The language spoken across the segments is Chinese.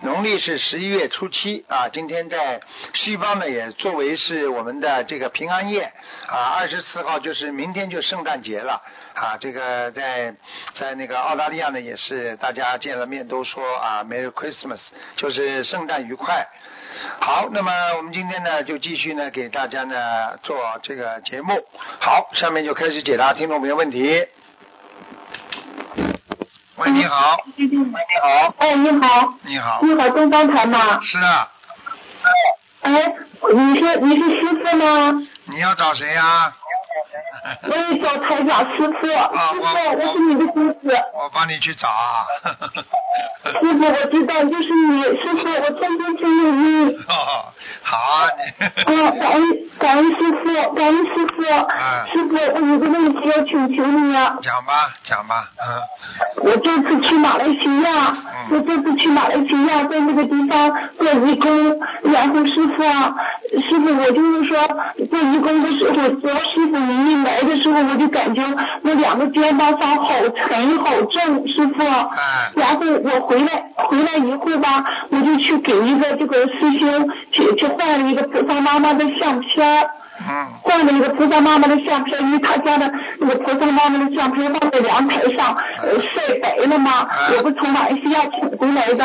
农历是十一月初七啊。今天在西方呢也作为是我们的这个平安夜啊，二十四号就是明天就圣诞节了啊。这个在在那个澳大利亚呢也是大家见了面都说啊 Merry Christmas，就是圣诞愉快。好，那么我们今天呢，就继续呢，给大家呢做这个节目。好，下面就开始解答听众朋友问题。喂，你好。喂，你好。哎，你好。你好。你好，东方台吗？是啊。哎，你是你是师傅吗？你要找谁呀？我也找台长师傅，师傅，我是你的弟子。我帮你去找啊。师傅，我知道，就是你，师傅，我天天听你。哦，好啊，感恩感恩师傅，感恩师傅。师傅，我有个问题要请求你啊。讲吧，讲吧，嗯。我这次去马来西亚，我这次去马来西亚，在那个地方做义工，然后师傅啊，师傅，我就是说做义工的时候，只要师傅您一来的时候，我就感觉我两个肩膀上好沉好重，师傅。然后我回来回来以后吧，我就去给一个这个师兄去去换了一个菩萨妈妈的相片。嗯，换了一个菩萨妈妈的相片，因为他家的那个菩萨妈妈的相片放在阳台上，呃，晒白了嘛。我不从马来西亚请回来的，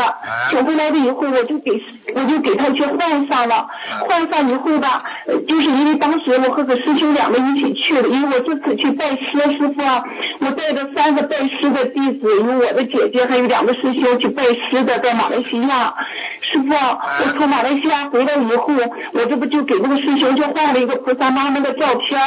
请回来的以后，我就给我就给他去换上了。换上以后吧，就是因为当时我和个师兄两个一起去的，因为我这次去拜师师傅啊，我带着三个拜师的弟子，有我的姐姐，还有两个师兄去拜师的，在马来西亚。师傅，我从马来西亚回来以后，我这不就给那个师兄就换了一个。菩萨妈妈的照片，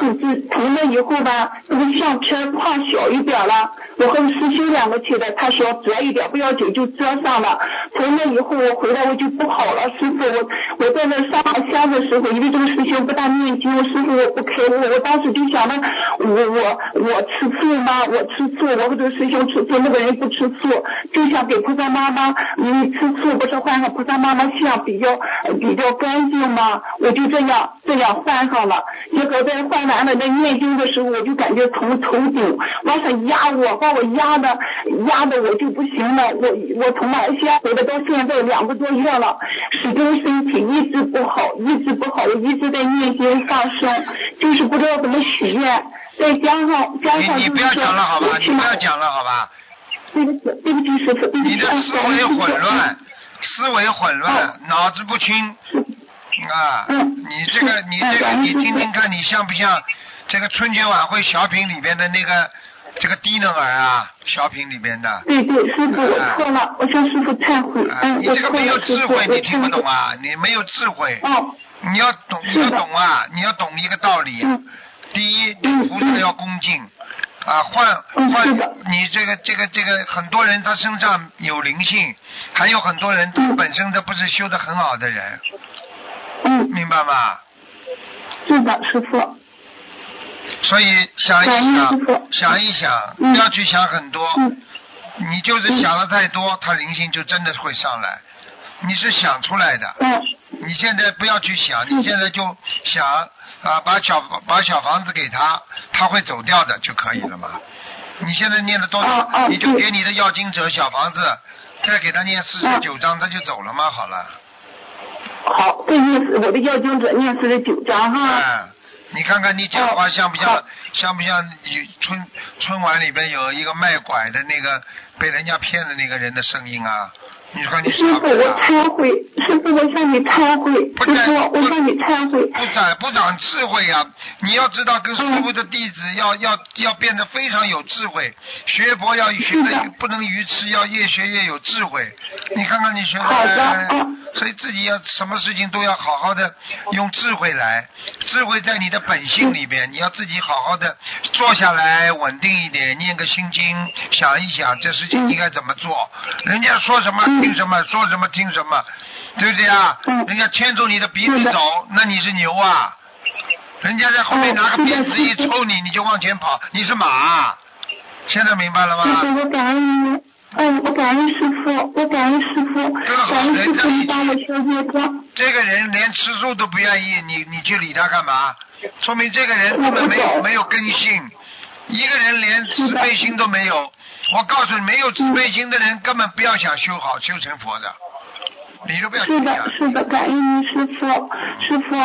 就是成了以后吧，那个相片框小一点了。我和师兄两个去的，他说折一点不要紧，就遮上了。从那以后我回来我就不好了，师傅我我在那上香的时候，因为这个师兄不大念经，师傅我不开悟，我当时就想着我我我吃素吗？我吃素，我和这个师兄吃素，那个人不吃素，就想给菩萨妈妈，因为吃素不是换上菩萨妈妈像比较比较干净吗？我就这样这样。换上了，结果在换完了，在念经的时候，我就感觉从头顶往上压我，把我压的压的我就不行了。我我从马来西亚回来到现在两个多月了，始终身体一直不好，一直不好，我一直在念经放生，就是不知道怎么许愿。再加上加上就是说，你不要讲了好吧，你不要讲了好吧。对不起，对不起，师傅，对不起。你的思维混乱，思维混乱，脑子不清。啊，你这个，你这个，你听听看，你像不像这个春节晚会小品里边的那个这个低能儿啊？小品里边的。对对，师傅，我错了，我向师傅忏悔。嗯，你这个没有智慧，你听不懂啊？你没有智慧。哦。你要懂，你要懂啊！你要懂一个道理。嗯。第一，菩萨要恭敬啊，换换你这个这个这个很多人他身上有灵性，还有很多人他本身他不是修的很好的人。嗯，明白吗？是的，师傅。所以想一想，想一想，不要去想很多。你就是想的太多，他灵性就真的会上来。你是想出来的。嗯。你现在不要去想，你现在就想啊，把小把小房子给他，他会走掉的就可以了嘛。你现在念的多少？你就给你的要经者小房子，再给他念四十九章，他就走了吗？好了。好，这念是我的要经者念四十九章哈。哎，你看看你讲话像不像像不像你春春晚里边有一个卖拐的那个被人家骗的那个人的声音啊？你说你师傅，我忏悔，师傅，我向你忏悔，师傅，我向你忏悔。不长不长智慧呀！你要知道，跟师傅的弟子要要要变得非常有智慧，学佛要学的不能愚痴，要越学越有智慧。你看看你学的，所以自己要什么事情都要好好的用智慧来，智慧在你的本性里边，你要自己好好的坐下来，稳定一点，念个心经，想一想这事情应该怎么做。人家说什么。听什么说什么听什么，对不对啊？嗯人家牵住你的鼻子走，那你是牛啊？人家在后面嗯拿个鞭子一抽你，你就往前跑，你是马啊？现在明白了吗？我感恩你。嗯，我感恩师傅，我感恩师傅，这个好感恩师傅，你帮我修业障。这个人连吃素都不愿意，你你去理他干嘛？说明这个人根本没有没有根性，一个人连慈悲心都没有。我告诉你，没有慈悲心的人根本不要想修好修成佛的，你都不要去是想。的，是的，感恩您师傅，师傅，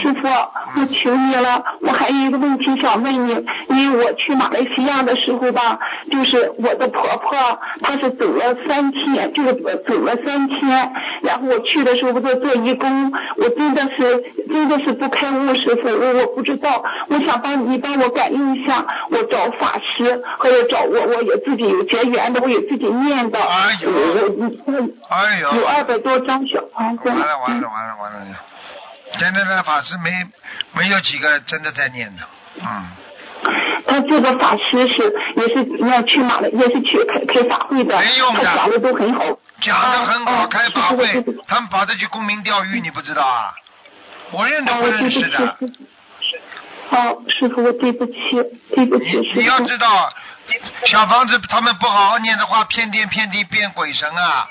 师傅，我求你了，我还有一个问题想问你，因为我去马来西亚的时候吧，就是我的婆婆她是走了三天，就是走了三天，然后我去的时候我在做义工，我真的是真的是不开悟，师傅，我我不知道，我想帮你帮我感应一下，我找法师，或者找我我也自己有结缘的，我也自己念的，哎呦我我我哎呦，有二百多张小房子。完了完了完了完了！现在的法师没没有几个真的在念的，嗯，他这个法师是也是要去马的，也是去开开法会的，没用的他讲的都很好。讲的很好，啊开法会他们跑着去沽名钓誉，你不知道啊？我认都啊，不认识的。师傅。哦，师傅，我对不起，对不起，你你要。知道，小房子他们不好好念的话，骗天骗地变鬼神啊！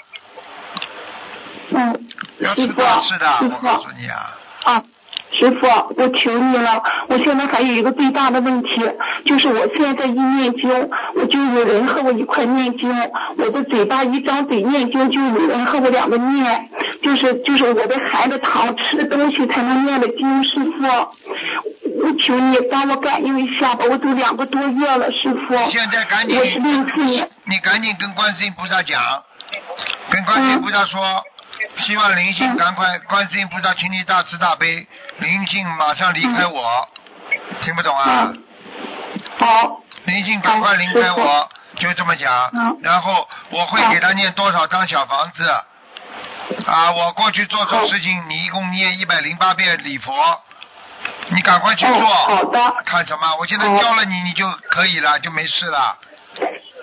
嗯，要知道是的，我告诉你啊，啊。师傅，我求你了！我现在还有一个最大的问题，就是我现在一念经，我就有人和我一块念经，我的嘴巴一张嘴念经，就有人和我两个念，就是就是我的含着糖吃东西才能念的经，师傅，我求你帮我感应一下吧，我都两个多月了，师傅，现在赶紧我是六四年，你赶紧跟观世音菩萨讲，跟观世音菩萨说，希望灵性赶快，观世音菩萨，请你大慈大悲，灵性马上离开我，听不懂啊？嗯，好，灵性赶快离开我，就这么讲嗯。然后我会给他念多少张小房子？啊，我过去做错事情，你一共念一百零八遍礼佛，你赶快去哦，好做。的，看什么？我现在教了你，你就可以了，就没事了。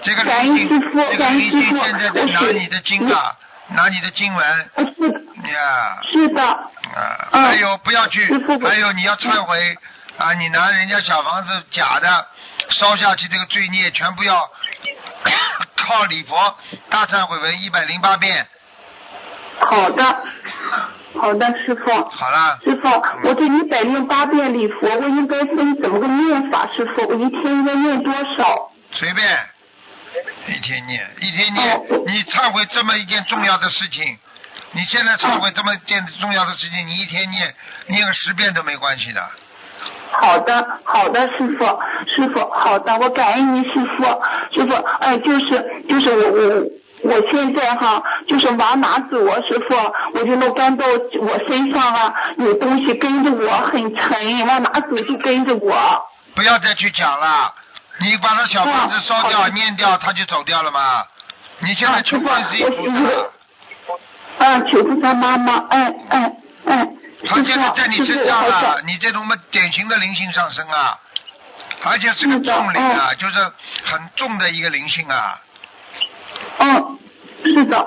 这个灵性，这个灵性现在在拿你的经啊，拿你的经文呃是的，呀。是的，啊，嗯还有不要去还有你要忏悔啊！你拿人家小房子假的烧下去，这个罪孽全部要 靠礼佛大忏悔文一百零八遍。好的，好的，师傅。好了，师傅，我这一百零八遍礼佛，我应该分怎么个念法？师傅，我一天应该念多少？随便，一天念，一天念。你忏悔这么一件重要的事情，你现在忏悔这么一件重要的事情，你一天念念个十遍都没关系的。好的，好的，师傅，师傅，好的，我感恩您，师傅，师傅，哎，就是就是我我我现在哈，就是往哪走啊，师傅，我就能感到我身上啊有东西跟着我，很沉，往哪走就跟着我。不要再去讲了，你把他小房子烧掉、念掉，他就走掉了吗？你现在求观世音菩萨，啊，求菩萨妈妈，哎哎哎，他现在在你身上了，你这种么典型的灵性上升啊，而且是个重灵啊，就是很重的一个灵性啊。嗯，是的，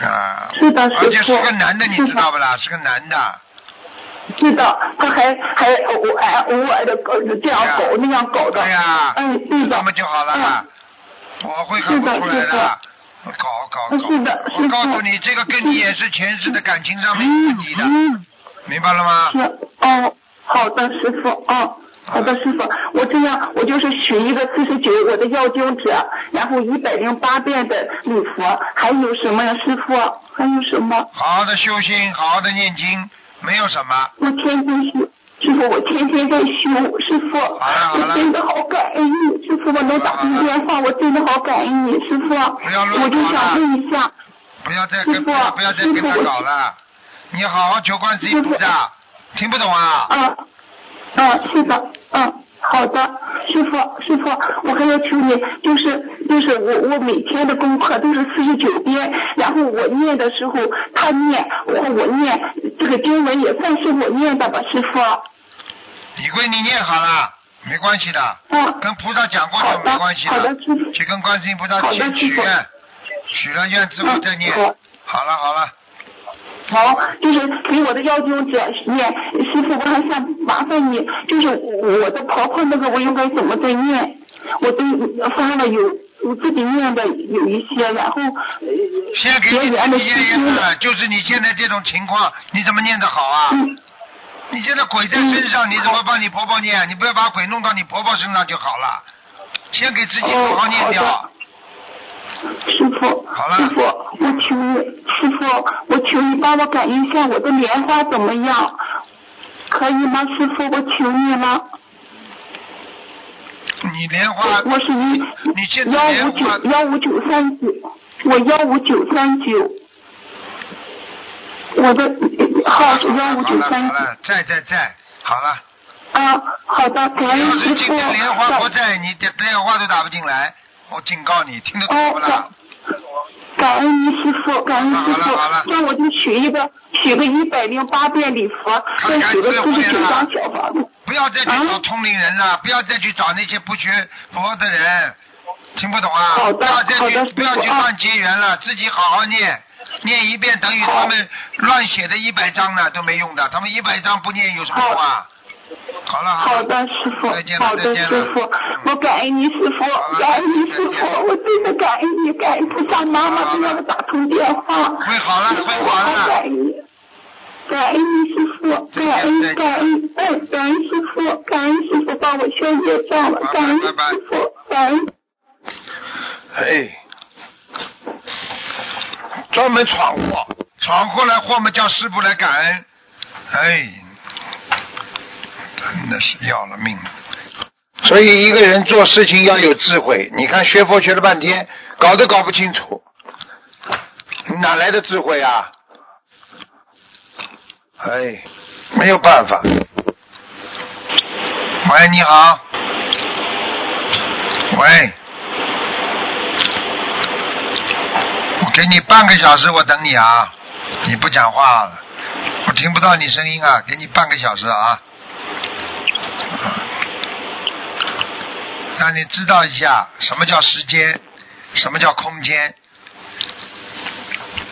啊，是的，师傅。而且是个男的，你知道不啦？是个男的，是的，他还还偶尔偶尔的搞这样搞那样搞的。对呀，嗯，对的。那么就好了，我会看不出来的的。搞搞搞！是的我告诉你，这个跟你也是前世的感情上面有问题的，嗯，明白了吗？是哦，好的，师傅，哦。好的，师傅，我这样，我就是许一个四十九我的药经者，然后一百零八遍的礼佛，还有什么呀，师傅？还有什么？好好的修心，好好的念经，没有什么。我天天修，师傅，我天天在修，师傅，好了好了。我真的好感恩你，师傅，我能打通电话，我真的好感恩你，师傅，不要乱我就想问一下，不要再跟不要不要再跟他搞了，你好好求观世音菩萨，听不懂啊？啊，啊，是的，嗯，好的，师傅，师傅，我还要求你，就是就是我我每天的功课都是四十九遍，然后我念的时候他念，然后我念，这个经文也算是我念的吧，师傅，你归你念好了，没关系的，啊，跟菩萨讲过就没关系好的师傅去跟观世音菩萨好的先许愿，许了愿之后再念。好了好了，好，就是给我的要经者念。师傅，我还想麻烦你，就是我的婆婆那个，我应该怎么再念？我都发了有我自己念的有一些，然后呃先给你念一次，就是你现在这种情况，你怎么念得好啊？嗯你现在鬼在身上，你怎么帮你婆婆念？你不要把鬼弄到你婆婆身上就好了。先给自己好好念掉。哦师傅，好了师傅，我求你，师傅，我求你帮我感应一下我的莲花怎么样，可以吗？师傅，我求你了。你莲花，我是一你现在幺莲花五九幺五九三九，我幺五九三九，我的号是幺五九三九。好了在在在，好了。啊，好的，感恩要是。今天莲花不在，你的电话都打不进来。我警告你，听得懂哦不啦？感恩你师傅，感恩师好了好了傅，那我就许一个许个一百零八遍礼佛，再许个四十九张小房子。不要再去啊找通灵人了，不要再去找那些不学佛的人，听不懂啊？好的不要再好的去不要去乱结缘了，自己好好念，念一遍等于他们乱写的一百张呢都没用的，他们一百张不念有什么用啊？好了好，的，师傅再见，了好的，再见了。师傅，我感恩你，师傅，感恩你，师傅，我真的感恩你，感恩菩萨妈妈给我们打通电话。会好了会好了。我感恩你，感恩你，师傅，感恩感恩，哎，感恩师傅，感恩师傅帮我消业障了感恩师傅，感恩。哎，专门闯祸，闯祸来祸嘛叫师傅来感恩，哎，真的是要了命了。所以一个人做事情要有智慧。你看学佛学了半天，搞都搞不清楚，哪来的智慧啊？哎，没有办法。喂，你好。喂。我给你半个小时，我等你啊！你不讲话，我听不到你声音啊！给你半个小时啊！让你知道一下什么叫时间，什么叫空间。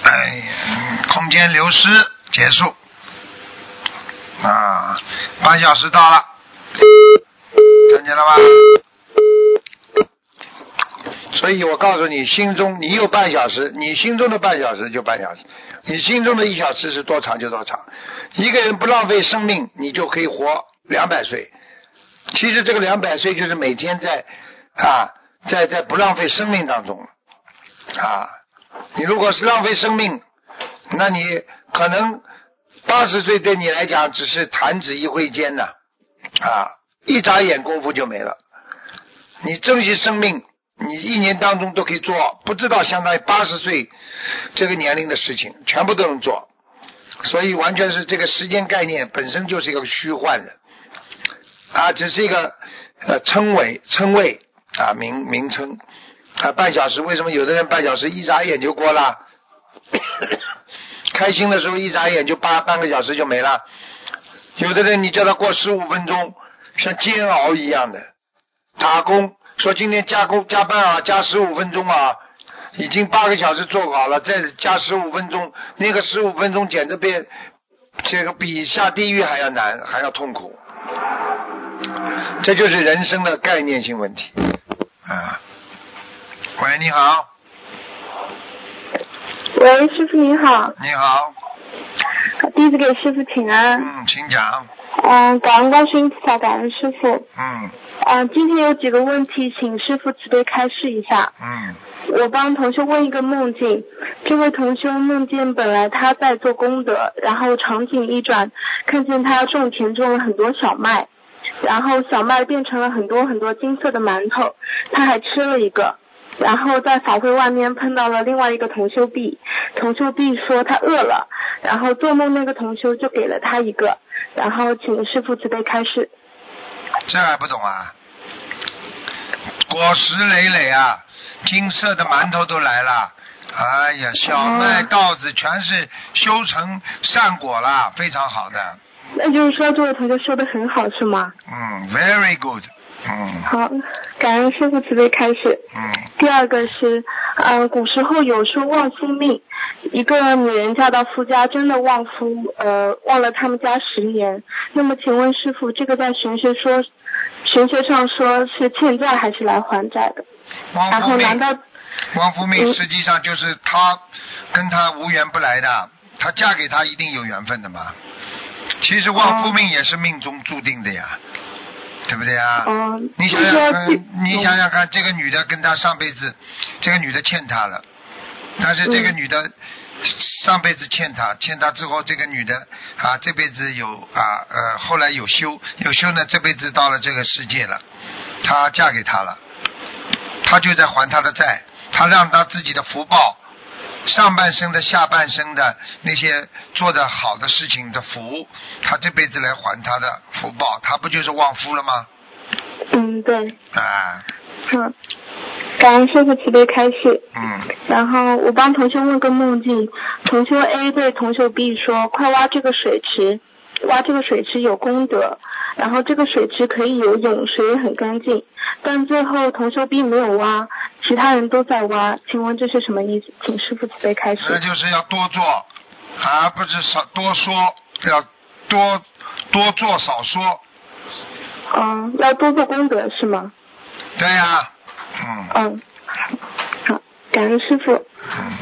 哎呀，空间流失结束啊！半小时到了，看见了吧？所以我告诉你，心中你有半小时，你心中的半小时就半小时，你心中的一小时是多长就多长。一个人不浪费生命，你就可以活两百岁。其实这个两百岁就是每天在啊，在在不浪费生命当中啊。你如果是浪费生命，那你可能八十岁对你来讲只是弹指一挥间呐，啊，一眨眼功夫就没了。你珍惜生命，你一年当中都可以做，不知道相当于八十岁这个年龄的事情，全部都能做。所以完全是这个时间概念本身就是一个虚幻的，啊，只是一个呃称谓称谓啊名名称啊半小时，为什么有的人半小时一眨眼就过了？开心的时候一眨眼就八半个小时就没了，有的人你叫他过十五分钟，像煎熬一样的。打工说今天加工加班啊，加十五分钟啊，已经八个小时做好了，再加十五分钟，那个十五分钟简直比这个比下地狱还要难，还要痛苦。这就是人生的概念性问题。啊。喂，你好，喂，师傅您好，你好，弟子给师傅请安。嗯，请讲，嗯，感恩观世音菩萨，感恩师傅。嗯。嗯，今天有几个问题，请师傅慈悲开示一下。嗯。我帮同学问一个梦境，这位同学梦见本来他在做功德，然后场景一转，看见他种田种了很多小麦，然后小麦变成了很多很多金色的馒头，他还吃了一个。然后在法会外面碰到了另外一个同修 B，同修 B 说他饿了，然后做梦那个同修就给了他一个，然后请师傅慈悲开示。这还不懂啊？果实累累啊，金色的馒头都来了。哎呀，小麦、哦稻子全是修成善果了，非常好的。那就是说这位同学说的很好是吗？嗯，very good。嗯好，感恩师傅慈悲开示。嗯，第二个是，嗯、古时候有说旺夫命，一个女人嫁到夫家真的旺夫，呃，旺了他们家十年。那么请问师傅，这个在玄学说，玄学上说是欠债还是来还债的？汪然后难道旺夫命嗯实际上就是他跟他无缘不来的，他嫁给他一定有缘分的嘛。其实旺夫命也是命中注定的呀，对不对啊？嗯，你想想看你想想看，这个女的跟他上辈子，这个女的欠他了，但是这个嗯女的上辈子欠他，欠他之后，这个女的啊这辈子有啊呃后来有修，有修呢，这辈子到了这个世界了，她嫁给他了，他就在还他的债，他让他自己的福报。上半生的、下半生的那些做的好的事情的福，他这辈子来还他的福报，他不就是旺夫了吗？嗯，对，啊，嗯，感恩师傅慈悲开示。嗯，然后我帮同学问个梦境，同学 A 对同学 B 说：“快挖这个水池，挖这个水池有功德，然后这个水池可以游泳，水也很干净。”但最后同学并没有挖，其他人都在挖，请问这是什么意思？请师傅慈悲开那示。就是要多做，而不是少多说，要多多做少说。嗯，要多做功德是吗？对呀、嗯嗯，好，感恩师傅。嗯，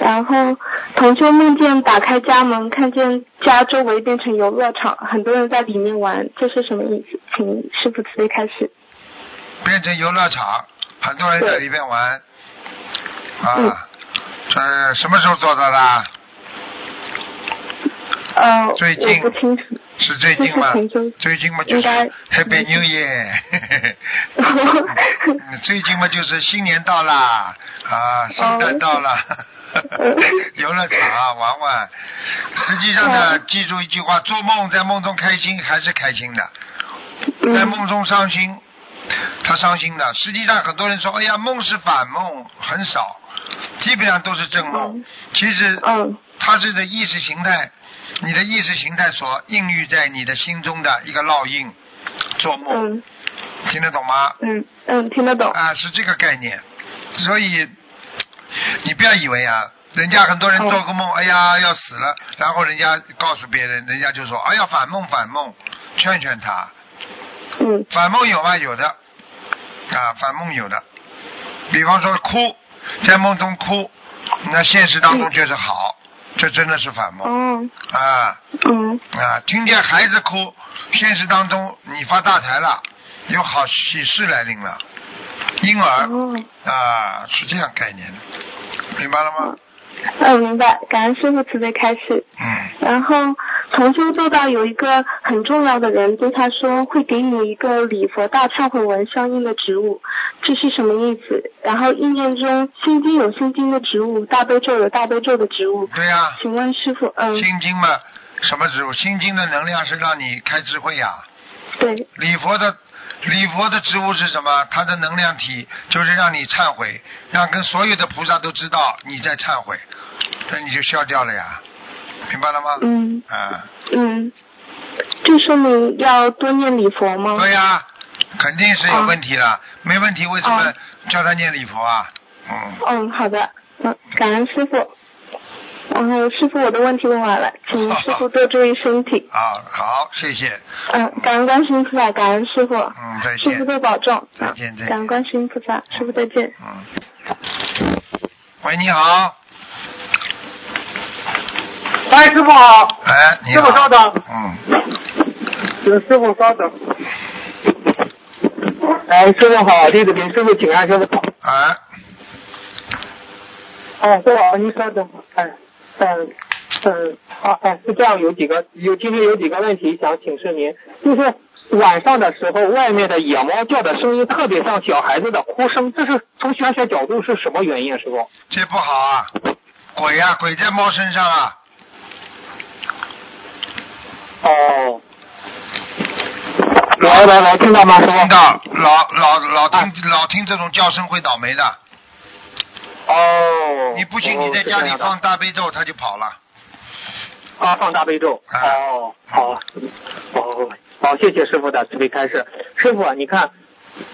然后同修梦见打开家门，看见家周围变成游乐场，很多人在里面玩，这是什么意思？请师傅慈悲开始。变成游乐场，很多人在里面玩。嗯啊，这什么时候做到的？呃，最近我不清楚。是最近吗？最近嘛就是 Happy New Year，嗯最近嘛就是新年到啦，啊，圣诞到了，嗯。游乐场啊玩玩。实际上呢，记住一句话：做梦在梦中开心还是开心的，在嗯梦中伤心，他伤心的。实际上很多人说，哎呀，梦是反梦，很少，基本上都是正梦。嗯。其实嗯。它是的意识形态，你的意识形态所孕育在你的心中的一个烙印，做梦，嗯听得懂吗？嗯嗯，听得懂。啊，是这个概念。所以你不要以为啊，人家很多人做个梦，哎呀要死了，然后人家告诉别人，人家就说，哎呀反梦反梦，劝劝他，嗯反梦有吗？有的，啊，反梦有的。比方说哭，在梦中哭，那现实当中就是好，这真的是反梦嗯啊嗯啊！听见孩子哭，现实当中你发大财了，有好喜事来临了，婴儿嗯啊是这样概念的，明白了吗？嗯，明白。感恩师傅慈悲开示。嗯，然后同修做到有一个很重要的人对他说会给你一个礼佛大忏悔文相应的植物，这是什么意思？然后意念中心经有心经的植物，大悲咒有大悲咒的植物，对呀、请问师傅，嗯，心经嘛，什么植物？心经的能量是让你开智慧呀、对，礼佛的礼佛的植物是什么？它的能量体就是让你忏悔，让跟所有的菩萨都知道你在忏悔，那你就消掉了呀，明白了吗？嗯啊，嗯，这说明要多念礼佛吗？对呀、肯定是有问题了，没问题为什么哦叫他念礼佛啊？嗯，嗯，好的，嗯，感恩师傅。然后师傅，我的问题问完了，请 师傅多注意身体。啊，好，谢谢，嗯，感恩观世音菩萨，感恩师傅，嗯，再见师傅，多保重。再见再见感恩观世音菩萨，师傅再见。嗯。喂，你好，哎，师傅好，哎，你师，傅稍等，嗯，请师傅稍等。哎，师傅好，弟子给师傅请安，师傅好。哎，哎，师傅好，您稍等。哎，嗯嗯，好，哎，是这样，有几个有今天有几个问题想请示您，就是晚上的时候，外面的野猫叫的声音特别像小孩子的哭声，这是从玄学角度是什么原因，师傅？这不好啊，鬼呀、鬼在猫身上啊，哦。来来来，听到吗？听到老老老听老听这种叫声会倒霉的。哦。你不信，你在家里放大悲咒，他就跑了。啊，放大悲咒。啊哦，好，哦，好，谢谢师傅的慈悲开示。师傅，你看，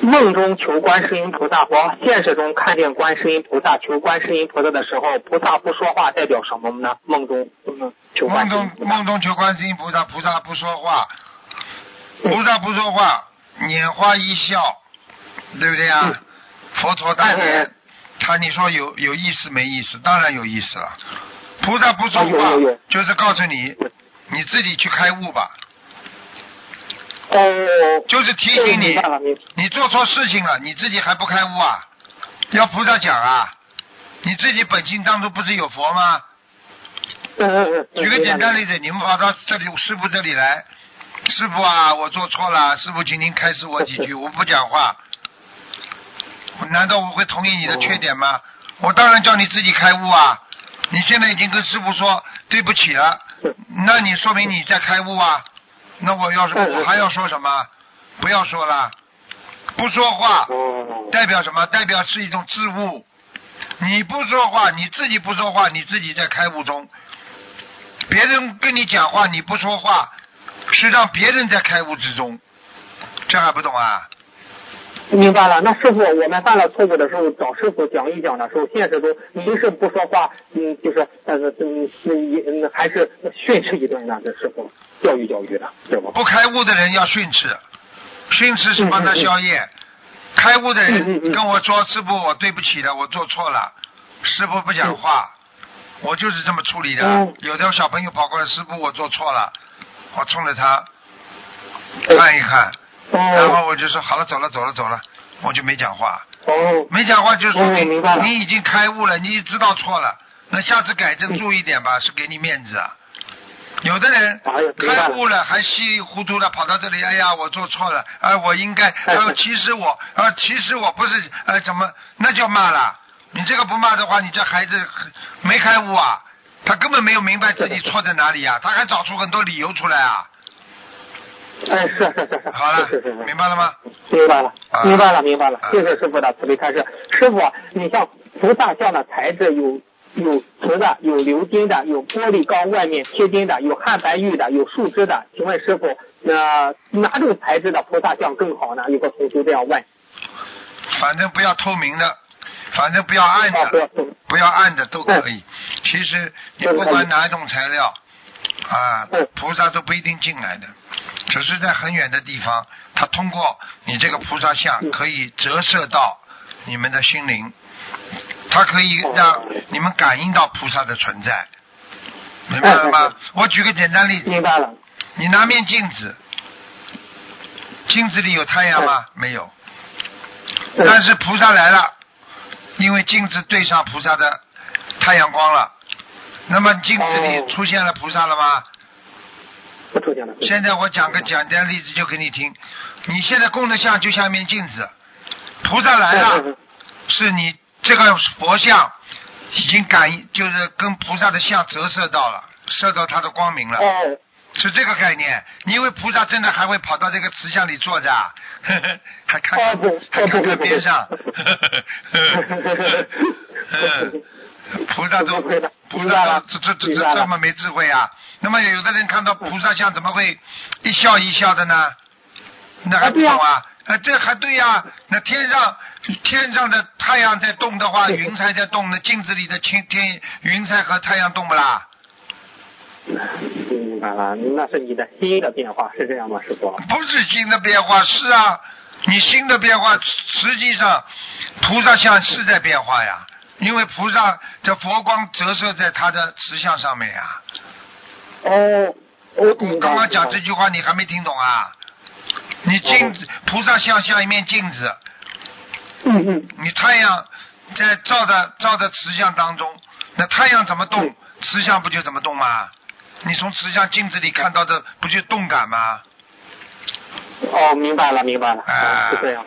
梦中求观世音菩萨和现实中看见观世音菩萨求观世音菩萨的时候，菩萨不说话代表什么呢？梦中嗯求观梦中世音菩萨梦中求观世音菩萨，菩萨不说话，菩萨不说话，拈花一笑，对不对啊？嗯佛陀大哎哎言哎，他你说有有意思没意思？当然有意思了。菩萨不说话就是告诉你，你自己去开悟吧，哦，就是提醒你你做错事情了，你自己还不开悟啊？要菩萨讲啊？你自己本性当中不是有佛吗？举个简单，例子，你们跑到这里师傅这里来，师傅啊，我做错了，师傅，请您开示我几句，我不讲话，我难道我会同意你的缺点吗？我当然叫你自己开悟啊！你现在已经跟师傅说对不起了，那你说明你在开悟啊？那我要是我还要说什么？不要说了，不说话哦，代表什么？代表是一种自悟。你不说话，你自己不说话，你自己在开悟中。别人跟你讲话，你不说话，是让别人在开悟之中。这还不懂啊？明白了。那师傅，我们犯了错误的时候，找师傅讲一讲的时候，现实中您是不说话，嗯，就是呃嗯嗯嗯，还是训斥一顿呢？这师傅教育教育的，师傅。不开悟的人要训斥，训斥是帮他消业。开悟的人嗯跟我说：“师傅，我对不起了，我做错了。”师傅不讲话，我就是这么处理的。嗯有的小朋友跑过来，师傅，我做错了，我冲着他嗯看一看，然后哦我就说好了，走了，走了，走了，我就没讲话。哦，没讲话就说哦明明白了。你已经开悟了，你知道错了，那下次改正嗯注意点吧，是给你面子啊。有的人开悟了还稀里糊涂的跑到这里，哎呀，我做错了，哎，我应该，哎呃，其实我，呃，其实我不是，呃，怎么，那叫骂了。你这个不骂的话，你这孩子没开悟啊，他根本没有明白自己错在哪里啊，他还找出很多理由出来啊。哎，是是是是，好了是是是，明白了吗？明白了啊，明白了，明白了啊。谢谢师傅的慈悲开示。师傅，你像菩萨像的材质有有瓷的，有鎏金的，有玻璃钢外面贴金的，有汉白玉的，有树脂的。请问师傅，呃，哪种材质的菩萨像更好呢？有个同学这样问。反正不要透明的，反正不要暗的，不要暗的都可以。其实你不管哪一种材料，啊嗯，菩萨都不一定进来的，只是在很远的地方，它通过你这个菩萨像嗯可以折射到你们的心灵，它可以让哦你们感应到菩萨的存在，明白了吗？我举个简单例子，明白了。你拿面镜子，镜子里有太阳吗？没有。嗯但是菩萨来了，因为镜子对上菩萨的太阳光了，那么镜子哦里出现了菩萨了吗？现了。现在我讲个简单例子就给你听，你现在供的像就像一面镜子，菩萨来了，嗯嗯是你这个佛像已经感应，就是跟菩萨的像折射到了，射到他的光明了。哦，是这个概念。你以为菩萨真的还会跑到这个瓷像里坐着啊？呵 呵还看看还看看边上，呵呵呵呵嗯 菩萨都菩萨这这这这么没智慧啊？那么有的人看到菩萨像怎么会一笑一笑的呢？那还不懂啊？啊，这还对呀、那天上天上的太阳在动的话，云彩在动，那镜子里的天天云彩和太阳动不啦？明白了，那是你的心的变化，是这样吗，师傅？不是心的变化，是啊，你心的变化，实际上菩萨像是在变化呀，因为菩萨这佛光折射在他的慈像上面呀。哦，我我刚刚讲这句话你还没听懂啊？你镜子，菩萨像像一面镜子，嗯嗯，你太阳在照的照的慈像当中，那太阳怎么动嗯，慈像不就怎么动吗？你从慈像镜子里看到的不就动感吗？哦，明白了，明白了，啊。哦是这样，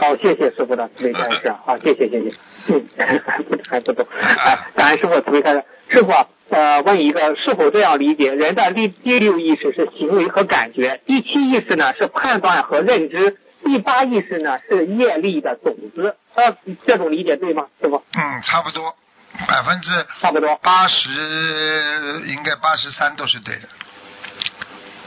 好谢，谢谢师傅的慈悲开示，好，谢谢谢谢，嗯，还不还不懂，哎，感恩师傅慈悲开示，师傅啊，呃，问一个，是否这样理解，人的第第六意识是行为和感觉，第七意识呢是判断和认知，第八意识呢是业力的种子，呃，这种理解对吗，师傅？嗯，差不多，百分之差不多，八十，应该八十三都是对的。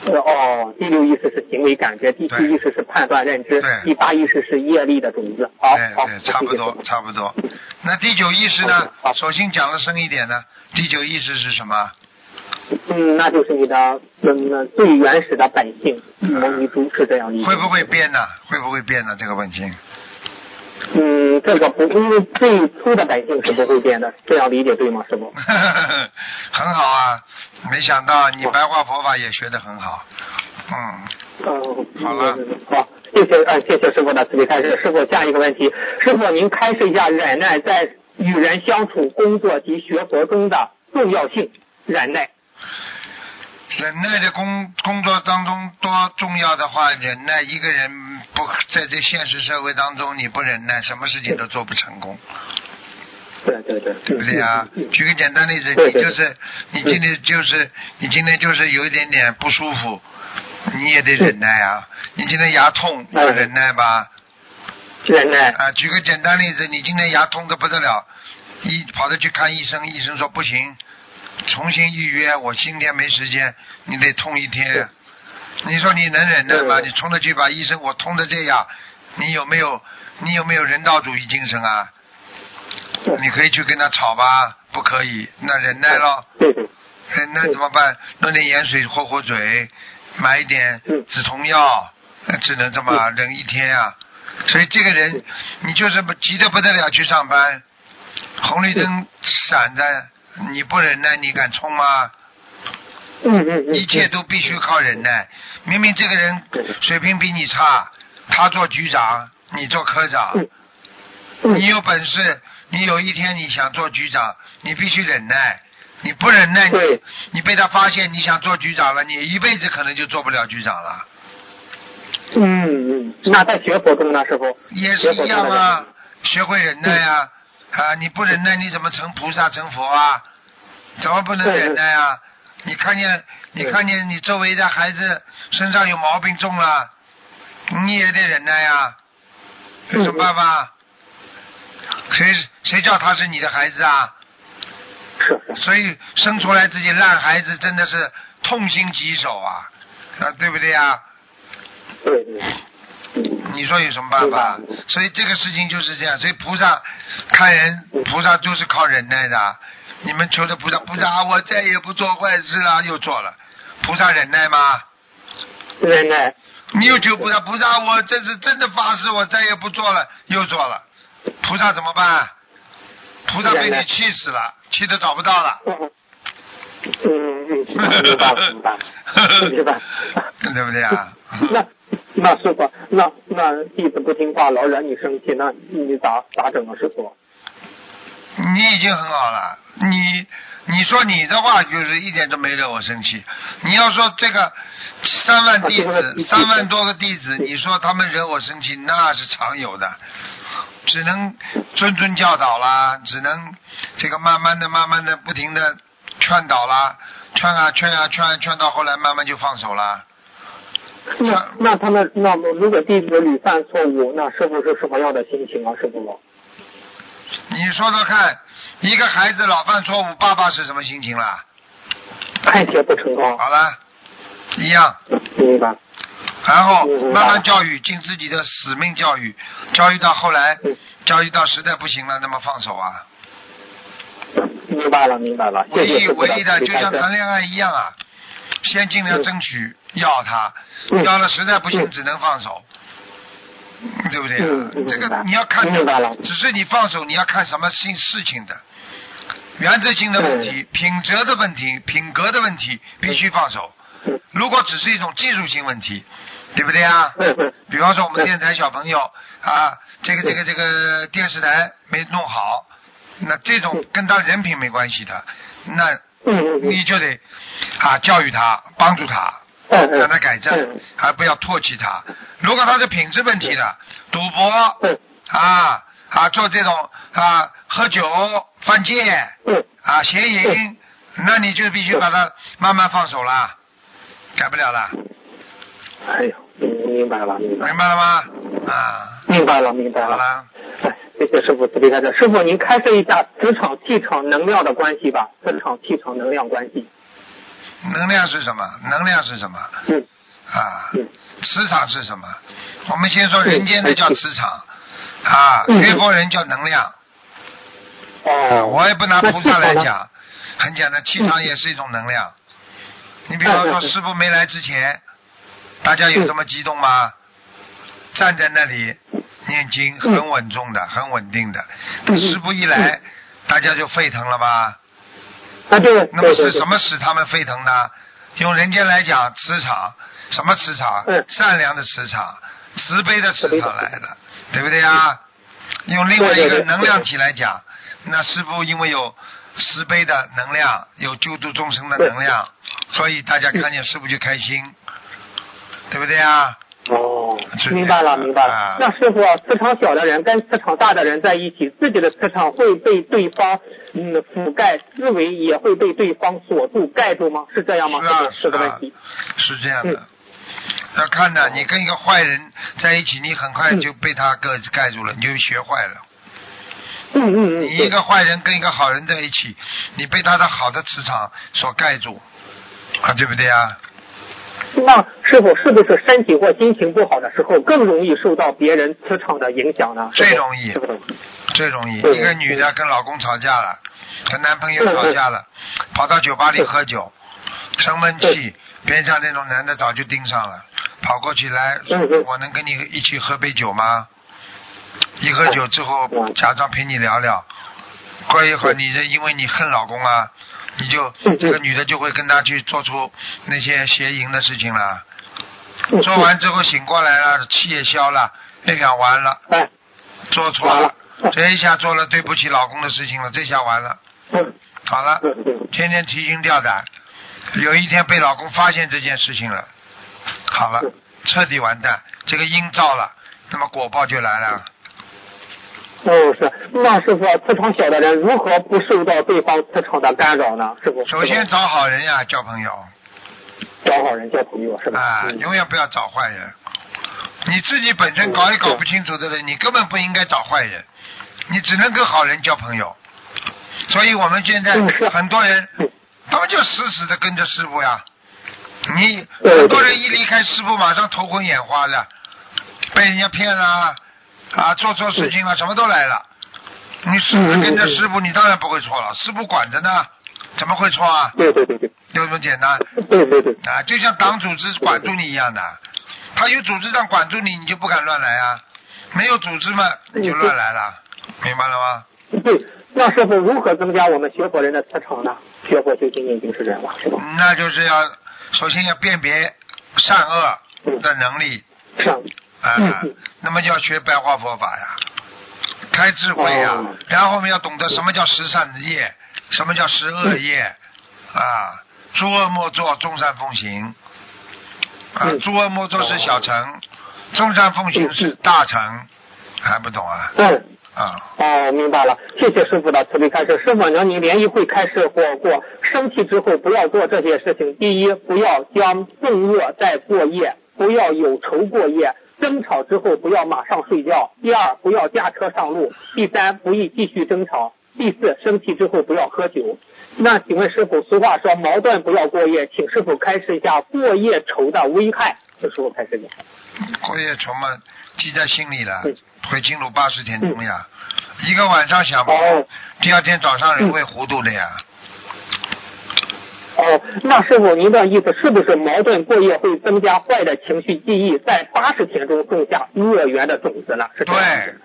哦，第六意识是行为感觉，第七意识是判断认知，第八意识是业力的种子。好好，对对，差不多差不多。那第九意识呢好？索性讲的深一点呢。第九意识是什么？嗯，那就是你的嗯最原始的本性，摩尼珠是这样理解。会不会变呢？会不会变呢？这个问题。嗯，这个不，因为最初的本性是不会变的，这样理解对吗，师傅？很好啊，没想到你白话佛法也学得很好。嗯，嗯，好了嗯好，谢谢，呃，谢谢师傅的慈悲开示。师傅，下一个问题，师傅您开示一下忍耐在与人相处、工作及学佛中的重要性。忍耐，忍耐的工工作当中多重要的话，忍耐一个人不在这现实社会当中，你不忍耐，什么事情都做不成功，对对对，对不对啊举个简单例子，你就是你今天就是你今天就是有一点点不舒服，你也得忍耐啊。你今天牙痛要嗯忍耐吧？忍耐，啊，举个简单例子，你今天牙痛的不得了，医跑着去看医生，医生说不行，重新预约，我今天没时间，你得痛一天。你说你能忍耐吗？你冲着去把医生我痛的这样，你有没有你有没有人道主义精神啊？你可以去跟他吵吧，不可以，那忍耐咯。对对，忍耐怎么办？弄点盐水和和嘴，买一点嗯止痛药，呃只能这么忍一天啊。所以这个人，你就是急得不得了去上班，红绿灯闪着，你不忍耐，你敢冲吗？嗯嗯嗯，一切都必须靠忍耐。明明这个人水平比你差，他做局长，你做科长，你有本事，你有一天你想做局长，你必须忍耐。你不忍耐，你被他发现你想做局长了，你一辈子可能就做不了局长了，嗯嗯，那在学佛中呢，师傅？也是一样啊。学会忍耐啊，啊，你不忍耐你怎么成菩萨成佛啊？怎么不能忍耐啊？你看见你看见你周围的孩子身上有毛病重了，你也得忍耐啊、有什么办法？谁谁叫他是你的孩子啊？所以生出来自己烂孩子真的是痛心疾首啊，啊，对不对啊？对对。你说有什么办法？所以这个事情就是这样。所以菩萨看人，菩萨就是靠忍耐的。你们求的菩萨，菩萨啊我再也不做坏事了，又做了。菩萨忍耐吗？忍耐，你又求菩萨，菩萨我这是真的发誓，我再也不做了，又做了。菩萨怎么办？菩萨被你气死了，气得找不到了。嗯嗯嗯，明白了明白了明白。对不对啊？那那师傅，那那弟子不听话，老惹你生气，那你咋咋整啊，师傅？你已经很好了，你你说你的话就是一点都没惹我生气。你要说这个三万弟子，三万多个弟子，你说他们惹我生气，那是常有的，只能谆谆教导啦，只能这个慢慢的、慢慢的、不停的劝导啦，劝啊劝啊劝，劝到后来慢慢就放手啦。那那他们那么如果弟子屡犯错误，那师傅是什么样的心情啊，师傅？你说说看，一个孩子老犯错误，爸爸是什么心情啦？看铁不成功，好了，一样。明白？然后嗯慢慢教育，尽自己的使命教育，教育到后来嗯，教育到实在不行了，那么放手啊。明白了，明白了。谢唯一唯一的，就像谈恋爱一样啊，先尽量争取要他，嗯要了实在不行嗯只能放手，对不对啊？这个你要看明白了只是你放手，你要看什么性事情的。原则性的问题、品质的问题、品格的问题，必须放手。嗯如果只是一种技术性问题，对不对啊？比方说我们电台小朋友啊，这个这个这个电视台没弄好，那这种跟他人品没关系的，那你就得啊教育他，帮助他，让他改正嗯，还不要唾弃他。如果他是品质问题的，赌博嗯啊啊做这种啊喝酒犯戒嗯啊邪淫，那你就必须把他慢慢放手了，改不了了，哎呦，明明白了，明白了，明白了吗？啊，明白了，明白了。好了。哎，谢谢师傅慈悲开示。师傅，您开示一下磁场、气场、能量的关系吧。磁场、气场、能量关系。能量是什么？能量是什么？嗯啊，嗯磁场是什么？我们先说人间的嗯叫磁场，啊，嗯学佛人叫能量。哦，我也不拿菩萨来讲，很简单，气场也是一种能量。你比方说，师傅没来之前，大家有这么激动吗？站在那里念经，很稳重的，很稳定的。师傅一来，大家就沸腾了吧？啊，对，那么是什么使他们沸腾呢？用人间来讲，磁场，什么磁场？嗯善良的磁场，慈悲的磁场来的，对不对啊？用另外一个能量体来讲，那师傅因为有慈悲的能量，有救度众生的能量，所以大家看见师傅就开心，对不对啊？哦，明白了，明白啊了。那师傅，磁场小的人跟磁场大的人在一起，自己的磁场会被对方嗯覆盖，思维也会被对方锁住、盖住吗？是这样吗？是啊师傅这个是啊问题。是这样的嗯。要看的，你跟一个坏人在一起，你很快就被他盖盖住了，你就学坏了。嗯嗯嗯。你一个坏人跟一个好人在一起，你被他的好的磁场所盖住，啊，对不对啊？那师傅是不是身体或心情不好的时候更容易受到别人磁场的影响呢？最容易是不是？最容易，一个女的跟老公吵架了，跟男朋友吵架了，跑到酒吧里喝酒，生闷气，边上那种男的早就盯上了，跑过去来我能跟你一起喝杯酒吗？一喝酒之后嗯，假装陪你聊聊，过一会儿你这因为你恨老公啊，你就这个女的就会跟他去做出那些邪淫的事情了。嗯做完之后醒过来了，气也消了，那想完了，哎，做错了，这一下做了对不起老公的事情了，这下完了，嗯好了。天天提心吊胆，有一天被老公发现这件事情了，好了嗯，彻底完蛋，这个因造了，那么果报就来了。哦，是。那师傅，磁场小的人如何不受到对方磁场的干扰呢？师傅，首先找好人呀，交朋友找好人交朋友是吧？啊，嗯永远不要找坏人。你自己本身搞也搞不清楚的人，你根本不应该找坏人，你只能跟好人交朋友。所以我们现在很多人嗯，他们就死死的跟着师傅呀。你很多人一离开师傅，马上头昏眼花的，被人家骗了啊，做错事情了，什么都来了。你跟着师傅，你当然不会错了，师傅管着呢，怎么会错啊？对对对对就这么简单。对对对。啊，就像党组织管住你一样的，他有组织上管住你，你就不敢乱来啊；没有组织嘛，你就乱来了，明白了吗？对，那师傅如何增加我们学佛人的磁场呢？学佛修心念经是这样吧？是吧？那就是要首先要辨别善恶的能力上。啊嗯嗯，那么就要学白话佛法呀，开智慧呀哦，然后我们要懂得什么叫十善业，什么叫十恶业啊，诸恶莫作，众善奉行啊，嗯诸恶莫作是小乘，众善奉行是大乘，还不懂啊？嗯。啊，哦，明白了，谢谢师傅的慈悲开示。师傅，能您联谊会开示过过，生气之后不要做这些事情。第一，不要将众恶再过夜，不要有仇过夜。争吵之后不要马上睡觉。第二，不要驾车上路。第三，不宜继续争吵。第四，生气之后不要喝酒。那请问师傅，俗话说矛盾不要过夜，请师傅开示一下过夜仇的危害。请师傅开示一下。过夜仇嘛，记在心里了嗯，会进入八十天中呀。一个晚上想不哦第二天早上人会糊涂的呀。哦，那师傅，您的意思是不是矛盾过夜会增加坏的情绪记忆，在八十天中种下恶缘的种子呢？是对，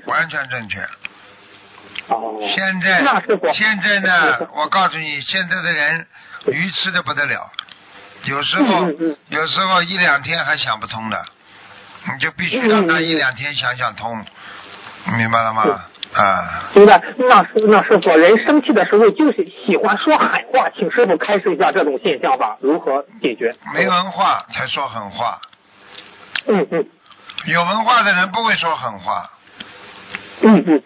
完全正确。哦，现在那师傅现在呢，我告诉你，现在的人愚痴的不得了，有时候嗯嗯嗯有时候一两天还想不通的，你就必须让他一两天想想通，明白了吗？啊，明白。那是那师傅，人生气的时候就是喜欢说狠话，请师傅开示一下这种现象吧，如何解决？没文化才说狠话，嗯嗯。有文化的人不会说狠话，嗯嗯。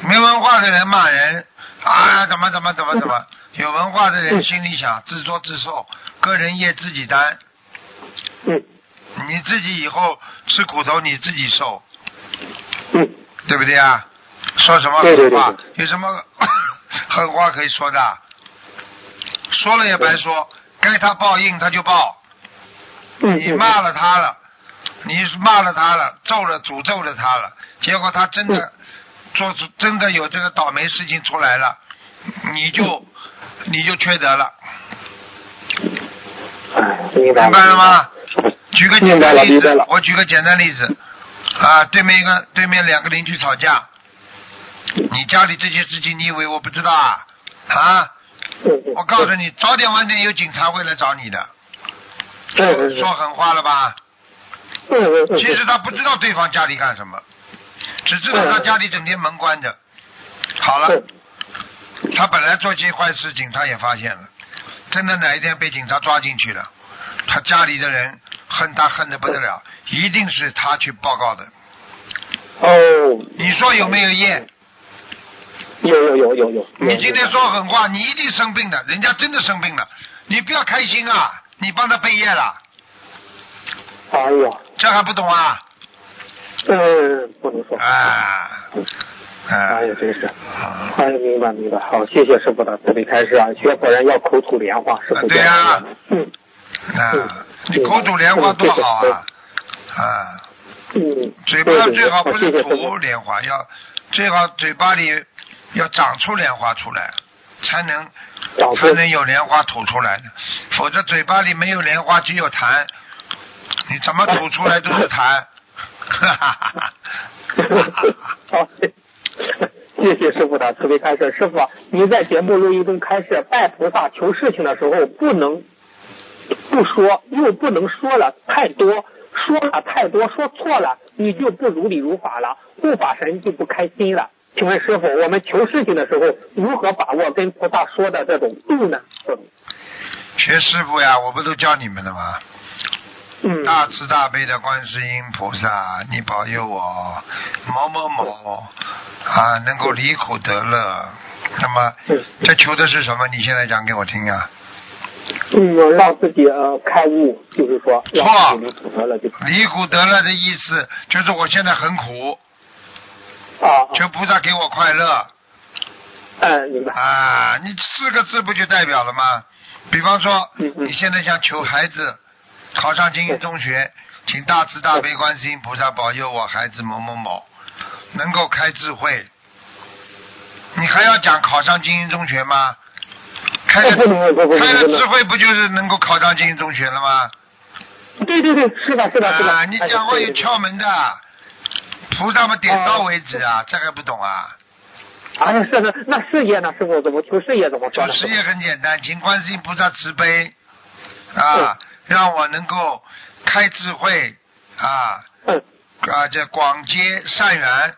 没文化的人骂人啊，怎么怎么怎么怎么，有文化的人心里想自作自受，个人业自己担，嗯。你自己以后吃苦头你自己受，嗯对不对啊？说什么狠话对？有什么 狠话可以说的？说了也白说，该他报应他就报。嗯你骂了他了，你骂了他了，咒了诅咒了他了，结果他真的做出真的有这个倒霉事情出来了，你就你就缺德了，哎，明白了吗？举个简单例子我举个简单例子，啊，对面一个对面两个邻居吵架，你家里这些事情你以为我不知道啊？啊，我告诉你，早点晚点有警察会来找你的，嗯嗯嗯说狠话了吧？其实他不知道对方家里干什么，只知道他家里整天门关着。好了，嗯他本来做些坏事，警察也发现了，真的哪一天被警察抓进去了，他家里的人恨他恨得不得了，一定是他去报告的。哦，你说有没有业？有有有有有。你今天说狠话，你一定生病的，人家真的生病了，你不要开心啊！你帮他背业了，哎呀，这还不懂啊？嗯，不能说。啊，哎啊呀，真是。啊哎，明白明白，好，谢谢师傅的慈悲开示啊！学佛人要口吐莲花，师傅对呀嗯啊！你口吐莲花多好啊！啊，嗯，嘴巴最好不是吐。莲花，要最好嘴巴里要长出莲花出来，才能才能有莲花吐出来的，否则嘴巴里没有莲花，只有痰，你怎么吐出来都是痰。哈哈哈哈好，谢谢师傅的慈悲开示。师傅，您在节目录音中开示，拜菩萨求事情的时候不能不说，又不能说了太多，说了太多，说错了，你就不如理如法了，护法神就不开心了。请问师傅，我们求事情的时候如何把握跟菩萨说的这种度呢？学师傅呀，我不都教你们了吗？嗯，大慈大悲的观世音菩萨，你保佑我某某某啊，能够离苦得乐。那么嗯这求的是什么？你现在讲给我听啊！嗯，让自己呃开悟，就是说错离苦得乐就离苦得乐的意思就是我现在很苦，啊，求菩萨给我快乐嗯，明白。啊！你四个字不就代表了吗？比方说嗯，嗯你现在想求孩子考上精英中学，请大慈大悲观世音菩萨保佑我孩子某某某能够开智慧。你还要讲考上精英中学吗？开了不能不不不开了智慧，不就是能够考上精英中学了吗？对对对，是的，是的，是的。啊，你讲话有窍门的，菩萨们点到为止啊，这还不懂啊？哎呀，是的，那事业呢？师傅怎么求事业怎么说？求事业很简单，请观世音菩萨慈悲啊，让我能够开智慧啊嗯啊，这广结善缘。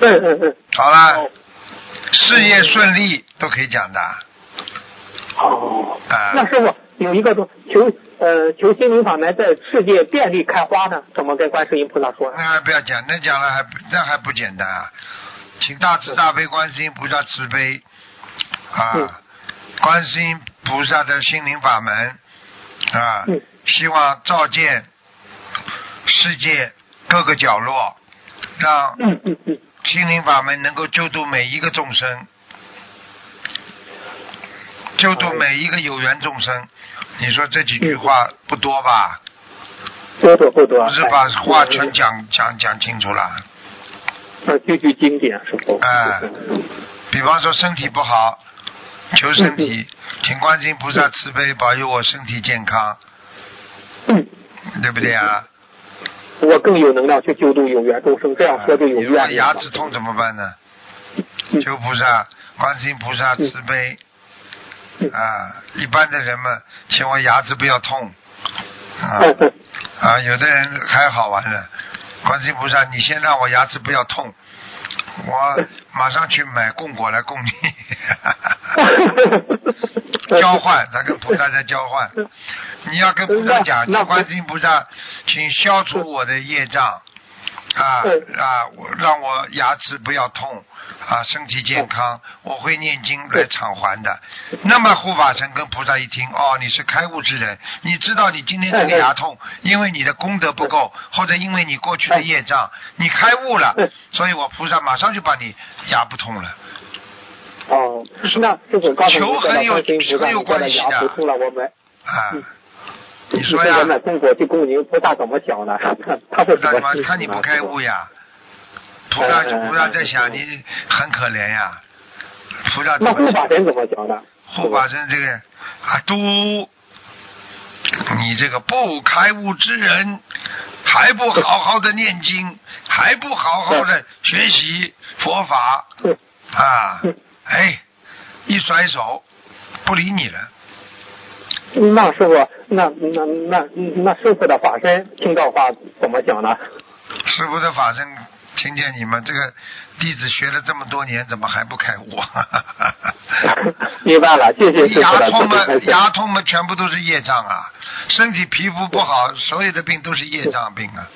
嗯嗯嗯，好了，事业顺利都可以讲的。哦。啊那师傅有一个说求呃求心灵法门在世界遍地开花呢，怎么跟观世音菩萨说呢？那还不要讲，那讲了还那还不简单啊！请大慈大悲观世音菩萨慈悲啊嗯，观世音菩萨的心灵法门啊嗯，希望照见世界各个角落，让嗯嗯嗯，心灵法门能够救度每一个众生，救度每一个有缘众生。你说这几句话不多吧？多多不多。不是把哎话全讲讲讲清楚了。呃，句句经典。哎比方说身体不好，求身体，请观世音菩萨慈悲保佑我身体健康，嗯，对不对啊？我更有能量去救度有缘众生，这样说就有你如果。牙齿痛怎么办呢？嗯求菩萨，观世音菩萨慈悲嗯 啊！一般的人们，请我牙齿不要痛啊 啊！有的人还好玩了，观世音菩萨，你先让我牙齿不要痛，我马上去买供果来供你。交换，他跟菩萨在交换。你要跟菩萨讲，观世音菩萨，请消除我的业障，啊嗯。啊，我让我牙齿不要痛，啊，身体健康，我会念经来偿还的。那么护法神跟菩萨一听，哦，你是开悟之人，你知道你今天这个牙痛，因为你的功德不够，或者因为你过去的业障，你开悟了嗯，所以我菩萨马上就把你牙不痛了。哦，那师傅刚才求很有很有关系的啊。嗯，你说呀中国去供您菩萨怎么想呢？他是那怎么看你不开悟呀？菩萨嗯菩萨在想你很可怜呀，菩萨怎那么护法神怎么想的？护法神这个啊，都你这个不开悟之人，还不好好的念经，还不好好的学习佛法嗯啊嗯，哎，一甩手不理你了。那师傅，那那那那师傅的法身听到话怎么讲呢？师傅的法身听见你们这个弟子学了这么多年，怎么还不开悟？明白了，谢谢牙痛嘛开，示牙痛嘛，全部都是业障啊！身体皮肤不好，所有的病都是业障病啊，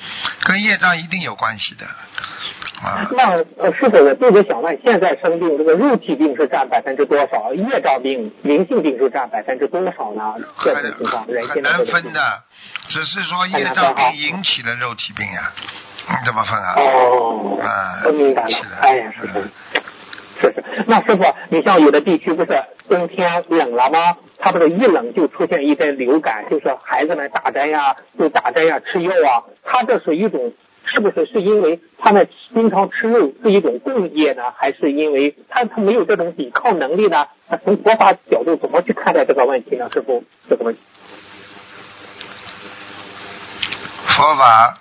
跟业障一定有关系的啊。那呃，师傅，我特别想问，现在生病这个肉体病是占百分之多少？业障病、灵性病是占百分之多少呢？这种情况，人很难。分的，只是说业障病引起了肉体病呀，你怎么分啊？哦啊，我明白了是的。哎呀，师傅，是是。那师傅，你像有的地区不是冬天冷了吗？他不是一冷就出现一些流感，就是孩子们打针呀，就打针呀，吃药啊。他这是一种，是不是是因为他们经常吃肉是一种共业呢，还是因为他他没有这种抵抗能力呢？那从佛法角度怎么去看待这个问题呢？师傅，这个问题。佛法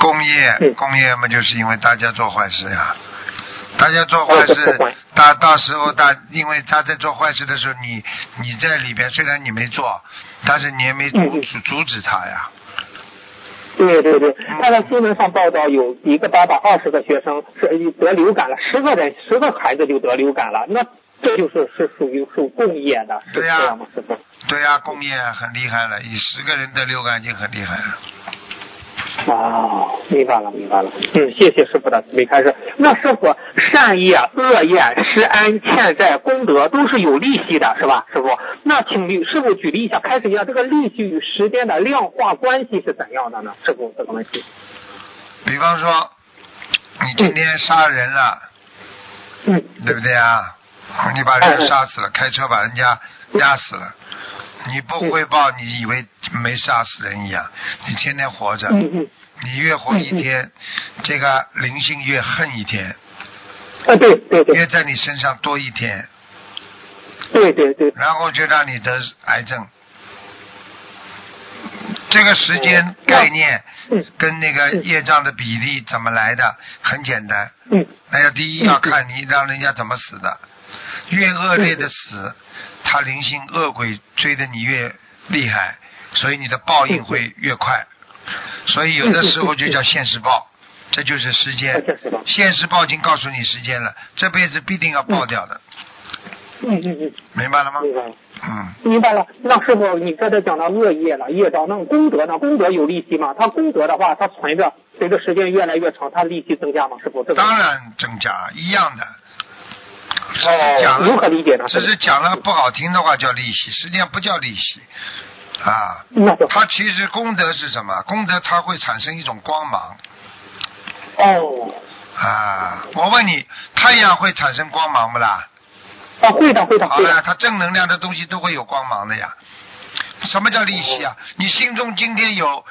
工业嗯，工业嘛，就是因为大家做坏事呀。大家做坏哦事做坏，到到时候大，因为他在做坏事的时候，你你在里边，虽然你没做，但是你也没阻阻阻止他呀。对对对，看到新闻上报道，有一个班把二十个学生是得流感了，十个人十个孩子就得流感了，那这就是是属于属共业的，是对呀这样吗？师傅？对呀、共业很厉害了，以十个人得流感已经很厉害了。啊，明白了，明白了。嗯，谢谢师傅的慈悲开示。那师傅，善业、恶业、施恩、欠债、功德都是有利息的，是吧？师傅，那请律师傅举例一下，开始一下这个利息与时间的量化关系是怎样的呢？师傅，这个问题。比方说，你今天杀人了，嗯，对不对啊？你把人杀死了，开车把人家压死了，你不汇报，你以为没杀死人一样，你天天活着，你越活一天，这个灵性越恨一天，啊，对对对。越在你身上多一天，对对对，然后就让你得癌症。这个时间哦概念嗯跟那个业障的比例怎么来的？很简单，嗯。那要第一要看你让人家怎么死的，越恶劣的死，他灵性恶鬼追的你越厉害，所以你的报应会越快。所以有的时候就叫现世报，这就是时啊间。现世报已经告诉你时间了，这辈子必定要报掉的，嗯嗯嗯，明白了吗？明白了。嗯，明白了，那师傅，你刚才讲到恶业了，业障，那功德呢？功德有利息吗？它功德的话，它存着，随着时间越来越长，它利息增加吗？师傅，这个当然增加一样的。只是讲哦，如何理解呢？只是讲了不好听的话叫利息，实际上不叫利息啊。它其实功德是什么？功德它会产生一种光芒哦，啊。我问你，太阳会产生光芒不啦？哦，会的，会的，好了，它正能量的东西都会有光芒的呀。什么叫利息啊？你心中今天有